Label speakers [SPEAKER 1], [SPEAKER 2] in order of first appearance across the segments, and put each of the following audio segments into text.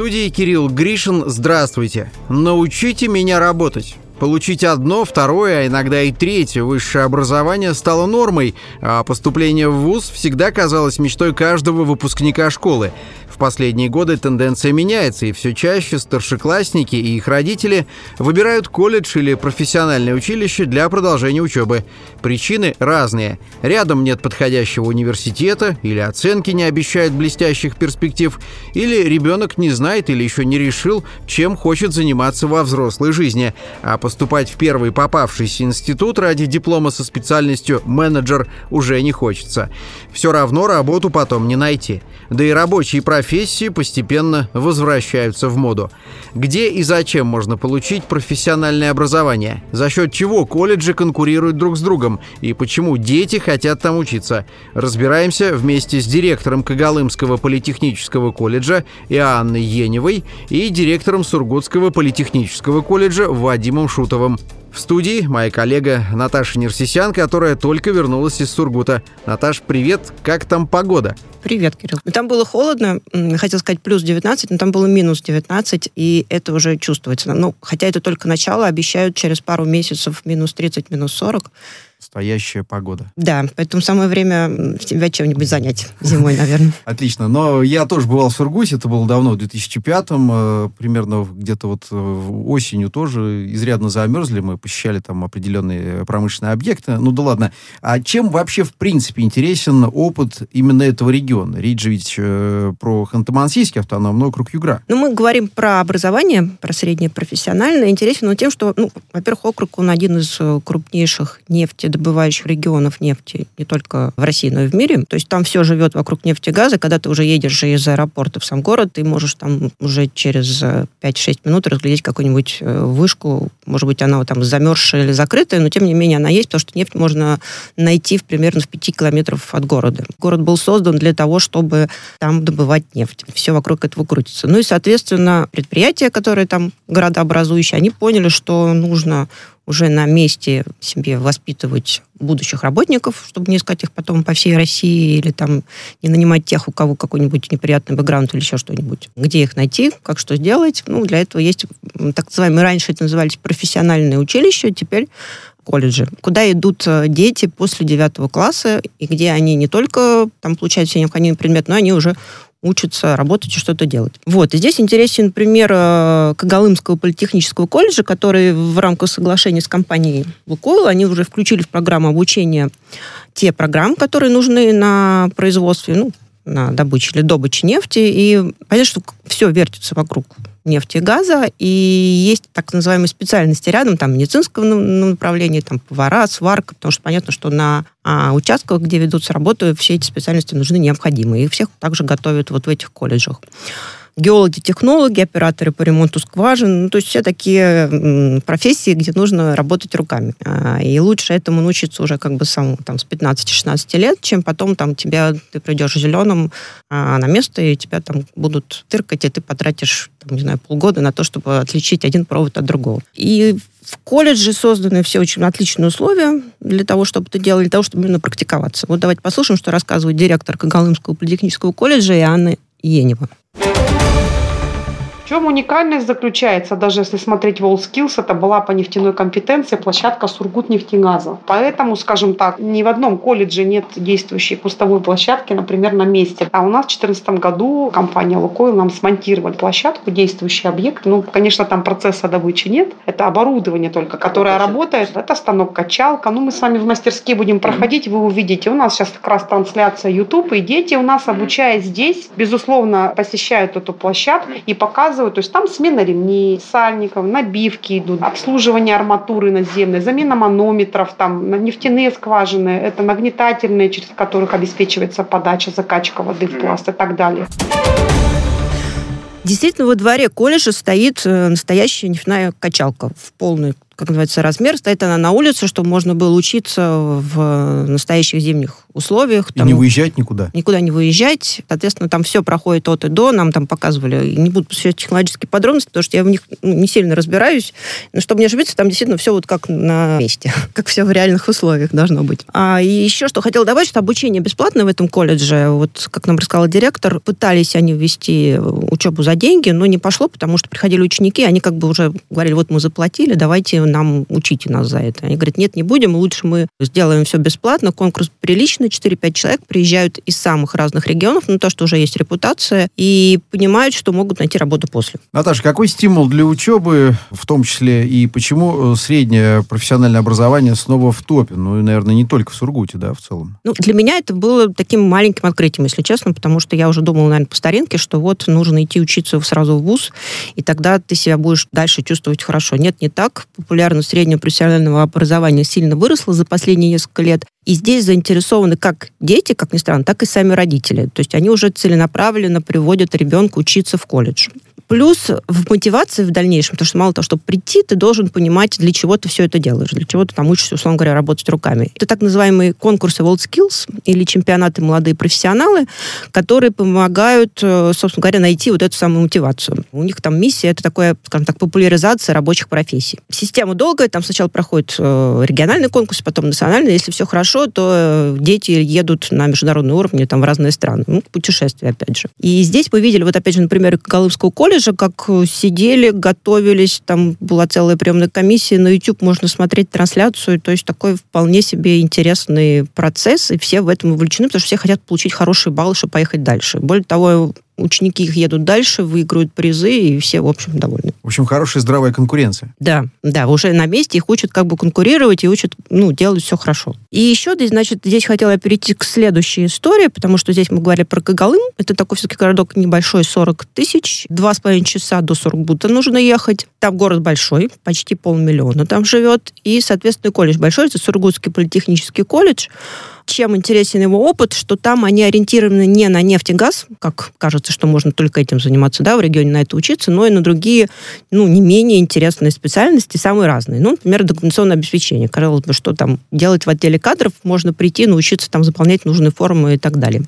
[SPEAKER 1] студии Кирилл Гришин. Здравствуйте. Научите меня работать. Получить одно, второе, а иногда и третье высшее образование стало нормой, а поступление в ВУЗ всегда казалось мечтой каждого выпускника школы последние годы тенденция меняется, и все чаще старшеклассники и их родители выбирают колледж или профессиональное училище для продолжения учебы. Причины разные. Рядом нет подходящего университета, или оценки не обещают блестящих перспектив, или ребенок не знает или еще не решил, чем хочет заниматься во взрослой жизни, а поступать в первый попавшийся институт ради диплома со специальностью менеджер уже не хочется. Все равно работу потом не найти. Да и рабочие профессии профессии постепенно возвращаются в моду. Где и зачем можно получить профессиональное образование? За счет чего колледжи конкурируют друг с другом? И почему дети хотят там учиться? Разбираемся вместе с директором Когалымского политехнического колледжа Иоанной Еневой и директором Сургутского политехнического колледжа Вадимом Шутовым. В студии моя коллега Наташа Нерсисян, которая только вернулась из Сургута. Наташ, привет, как там погода?
[SPEAKER 2] Привет, Кирилл. Там было холодно, хотел сказать плюс 19, но там было минус 19, и это уже чувствуется. Ну, хотя это только начало, обещают через пару месяцев минус 30, минус 40
[SPEAKER 1] настоящая погода.
[SPEAKER 2] Да, поэтому самое время тебя чем-нибудь занять зимой, наверное.
[SPEAKER 1] Отлично. Но я тоже бывал в Сургуте, это было давно, в 2005-м, э, примерно где-то вот э, осенью тоже изрядно замерзли, мы посещали там определенные промышленные объекты. Ну да ладно. А чем вообще в принципе интересен опыт именно этого региона? Речь же ведь э, про Ханты-Мансийский автономный округ Югра.
[SPEAKER 2] Ну, мы говорим про образование, про среднее профессиональное. Интересен он тем, что, ну, во-первых, округ, он один из крупнейших нефти добывающих регионов нефти не только в России, но и в мире. То есть там все живет вокруг нефти и газа. Когда ты уже едешь из аэропорта в сам город, ты можешь там уже через 5-6 э, минут разглядеть какую-нибудь э, вышку. Может быть, она там замерзшая или закрытая, но тем не менее она есть, потому что нефть можно найти в, примерно в 5 километров от города. Город был создан для того, чтобы там добывать нефть. Все вокруг этого крутится. Ну и, соответственно, предприятия, которые там городообразующие, они поняли, что нужно уже на месте себе воспитывать будущих работников, чтобы не искать их потом по всей России или там не нанимать тех, у кого какой-нибудь неприятный бэкграунд или еще что-нибудь. Где их найти, как что сделать? Ну, для этого есть так называемые, раньше это назывались профессиональные училища, теперь колледжи, куда идут э, дети после девятого класса, и где они не только там получают все необходимые предметы, но они уже учатся работать и что-то делать. Вот. И здесь интересен пример э, Когалымского политехнического колледжа, который в рамках соглашения с компанией «Лукойл», они уже включили в программу обучения те программы, которые нужны на производстве, ну, на добыче или добыче нефти. И понятно, что все вертится вокруг нефти и газа, и есть так называемые специальности рядом, там медицинского направления, там повара, сварка, потому что понятно, что на а, участках, где ведутся работы, все эти специальности нужны необходимы. Их всех также готовят вот в этих колледжах геологи, технологи, операторы по ремонту скважин. Ну, то есть все такие профессии, где нужно работать руками. А, и лучше этому научиться уже как бы самому там, с 15-16 лет, чем потом там тебя, ты придешь зеленым а, на место, и тебя там будут тыркать, и ты потратишь, там, не знаю, полгода на то, чтобы отличить один провод от другого. И в колледже созданы все очень отличные условия для того, чтобы это делали, для того, чтобы именно практиковаться. Вот давайте послушаем, что рассказывает директор Когалымского политехнического колледжа Иоанна Енева
[SPEAKER 3] чем уникальность заключается, даже если смотреть WorldSkills, это была по нефтяной компетенции площадка Сургутнефтегаза. Поэтому, скажем так, ни в одном колледже нет действующей пустовой площадки, например, на месте. А у нас в 2014 году компания «Лукойл» нам смонтировала площадку, действующий объект. Ну, конечно, там процесса добычи нет. Это оборудование только, которое работает. Это станок-качалка. Ну, мы с вами в мастерские будем проходить, вы увидите. У нас сейчас как раз трансляция YouTube, и дети у нас, обучаясь здесь, безусловно, посещают эту площадку и показывают показывают. То есть там смена ремней, сальников, набивки идут, обслуживание арматуры наземной, замена манометров, там нефтяные скважины, это нагнетательные, через которых обеспечивается подача, закачка воды в пласт и так далее.
[SPEAKER 2] Действительно, во дворе колледжа стоит э, настоящая нефтяная качалка в полной как называется, размер. Стоит она на улице, чтобы можно было учиться в настоящих зимних условиях.
[SPEAKER 1] Там, и не выезжать никуда?
[SPEAKER 2] Никуда не выезжать. Соответственно, там все проходит от и до. Нам там показывали, не буду посвящать технологические подробности, потому что я в них ну, не сильно разбираюсь. Но чтобы не ошибиться, там действительно все вот как на месте. как все в реальных условиях должно быть. А и еще что хотела добавить, что обучение бесплатное в этом колледже. Вот, как нам рассказал директор, пытались они ввести учебу за деньги, но не пошло, потому что приходили ученики, они как бы уже говорили, вот мы заплатили, давайте нам учите нас за это. Они говорят, нет, не будем, лучше мы сделаем все бесплатно, конкурс приличный, 4-5 человек приезжают из самых разных регионов, ну, то, что уже есть репутация, и понимают, что могут найти работу после.
[SPEAKER 1] Наташа, какой стимул для учебы, в том числе, и почему э, среднее профессиональное образование снова в топе? Ну, и, наверное, не только в Сургуте, да, в целом.
[SPEAKER 2] Ну, для меня это было таким маленьким открытием, если честно, потому что я уже думала, наверное, по старинке, что вот нужно идти учиться сразу в ВУЗ, и тогда ты себя будешь дальше чувствовать хорошо. Нет, не так. Популярность среднего профессионального образования сильно выросла за последние несколько лет. И здесь заинтересованы как дети, как ни странно, так и сами родители. То есть они уже целенаправленно приводят ребенка учиться в колледж. Плюс в мотивации в дальнейшем, потому что мало того, чтобы прийти, ты должен понимать, для чего ты все это делаешь, для чего ты там учишься, условно говоря, работать руками. Это так называемые конкурсы World Skills или чемпионаты молодые профессионалы, которые помогают, э, собственно говоря, найти вот эту самую мотивацию. У них там миссия, это такое, скажем так, популяризация рабочих профессий. Система долгая, там сначала проходит э, региональный конкурс, потом национальный. Если все хорошо, то э, дети едут на международный уровень там, в разные страны. Ну, путешествия, опять же. И здесь мы видели, вот опять же, например, Колымского колледжа, же, как сидели, готовились, там была целая приемная комиссия, на YouTube можно смотреть трансляцию, то есть такой вполне себе интересный процесс, и все в этом вовлечены, потому что все хотят получить хорошие баллы, чтобы поехать дальше. Более того, ученики их едут дальше, выигрывают призы, и все, в общем, довольны.
[SPEAKER 1] В общем, хорошая здравая конкуренция.
[SPEAKER 2] Да, да, уже на месте их учат как бы конкурировать и учат, ну, делать все хорошо. И еще, значит, здесь хотела перейти к следующей истории, потому что здесь мы говорили про Кагалым. Это такой все-таки городок небольшой, 40 тысяч. Два с половиной часа до Сургута нужно ехать. Там город большой, почти полмиллиона там живет. И, соответственно, колледж большой, это Сургутский политехнический колледж чем интересен его опыт, что там они ориентированы не на нефть и газ, как кажется, что можно только этим заниматься, да, в регионе на это учиться, но и на другие, ну, не менее интересные специальности, самые разные. Ну, например, документационное обеспечение. Казалось бы, что там делать в отделе кадров, можно прийти, научиться там заполнять нужные формы и так далее.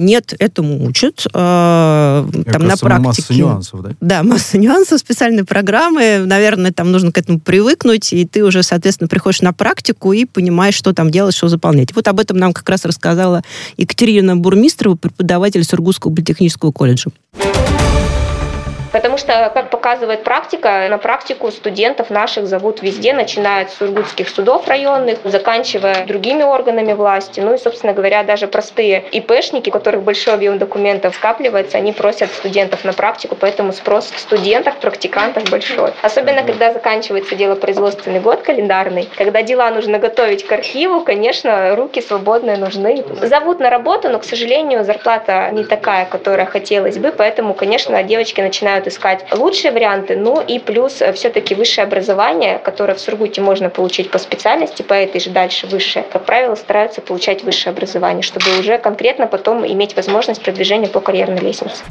[SPEAKER 2] Нет, этому учат. Э, там на практике.
[SPEAKER 1] Масса нюансов, да?
[SPEAKER 2] Да, масса нюансов, специальные программы. Наверное, там нужно к этому привыкнуть, и ты уже, соответственно, приходишь на практику и понимаешь, что там делать, что заполнять. Вот об этом нам как раз рассказала Екатерина Бурмистрова, преподаватель Сургутского политехнического колледжа.
[SPEAKER 4] Потому что, как показывает практика, на практику студентов наших зовут везде, начиная с сургутских судов районных, заканчивая другими органами власти. Ну и, собственно говоря, даже простые ИПшники, у которых большой объем документов скапливается, они просят студентов на практику, поэтому спрос студентов, практикантов большой. Особенно, когда заканчивается дело производственный год календарный, когда дела нужно готовить к архиву, конечно, руки свободные нужны. Зовут на работу, но, к сожалению, зарплата не такая, которая хотелось бы, поэтому, конечно, девочки начинают начинают искать лучшие варианты, ну и плюс э, все-таки высшее образование, которое в Сургуте можно получить по специальности, по этой же дальше высшее, как правило, стараются получать высшее образование, чтобы уже конкретно потом иметь возможность продвижения по карьерной лестнице.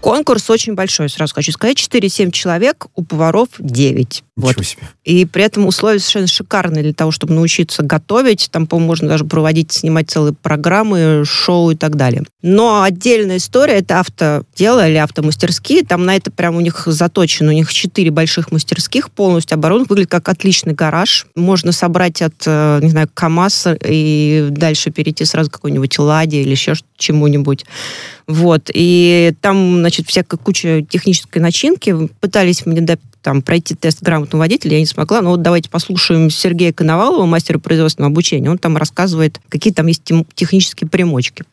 [SPEAKER 2] Конкурс очень большой, сразу хочу сказать. 4-7 человек, у поваров 9.
[SPEAKER 1] Вот. себе.
[SPEAKER 2] И при этом условия совершенно шикарные для того, чтобы научиться готовить. Там, по-моему, можно даже проводить, снимать целые программы, шоу и так далее. Но отдельная история — это автодело или автомастерские. Там на это прям у них заточено. У них четыре больших мастерских полностью оборудованы. Выглядит как отличный гараж. Можно собрать от, э, не знаю, КАМАЗ и дальше перейти сразу к какой-нибудь Ладе или еще чему-нибудь. Вот. И там, значит, всякая куча технической начинки. Пытались мне да, там, пройти тест грамотного водителя, я не смогла. Но вот давайте послушаем Сергея Коновалова, мастера производственного обучения. Он там рассказывает, какие там есть технические примочки.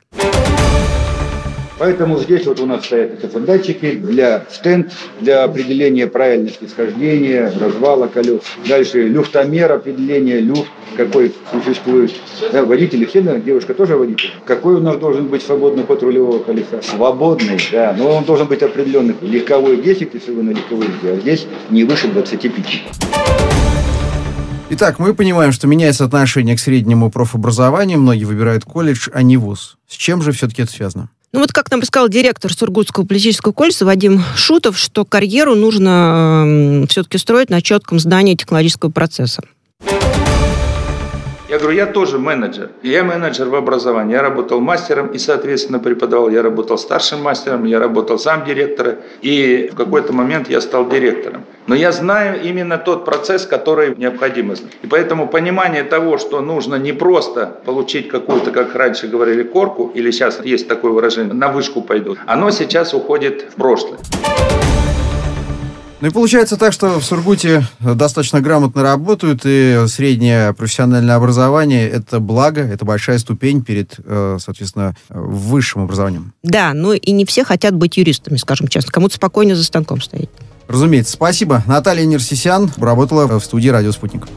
[SPEAKER 5] Поэтому здесь вот у нас стоят эти датчики для стенд, для определения правильности схождения, развала колес. Дальше люфтомер, определение люфт, какой существует. Да, водители все, наверное, девушка тоже водитель. Какой у нас должен быть свободный ход рулевого колеса? Свободный, да, но он должен быть определенный. Легковой 10, если вы на легковой а здесь не выше 25.
[SPEAKER 1] Итак, мы понимаем, что меняется отношение к среднему профобразованию, многие выбирают колледж, а не вуз. С чем же все-таки это связано?
[SPEAKER 2] Ну вот как нам сказал директор Сургутского политического колледжа Вадим Шутов, что карьеру нужно э, все-таки строить на четком знании технологического процесса.
[SPEAKER 6] Я говорю, я тоже менеджер. Я менеджер в образовании. Я работал мастером и, соответственно, преподавал. Я работал старшим мастером, я работал сам директора. И в какой-то момент я стал директором. Но я знаю именно тот процесс, который необходимо знать. И поэтому понимание того, что нужно не просто получить какую-то, как раньше говорили, корку, или сейчас есть такое выражение, на вышку пойдут, оно сейчас уходит в прошлое.
[SPEAKER 1] Ну и получается так, что в Сургуте достаточно грамотно работают, и среднее профессиональное образование – это благо, это большая ступень перед, э, соответственно, высшим образованием.
[SPEAKER 2] Да, ну и не все хотят быть юристами, скажем честно. Кому-то спокойно за станком стоять.
[SPEAKER 1] Разумеется. Спасибо. Наталья Нерсисян работала в студии «Радио Спутник».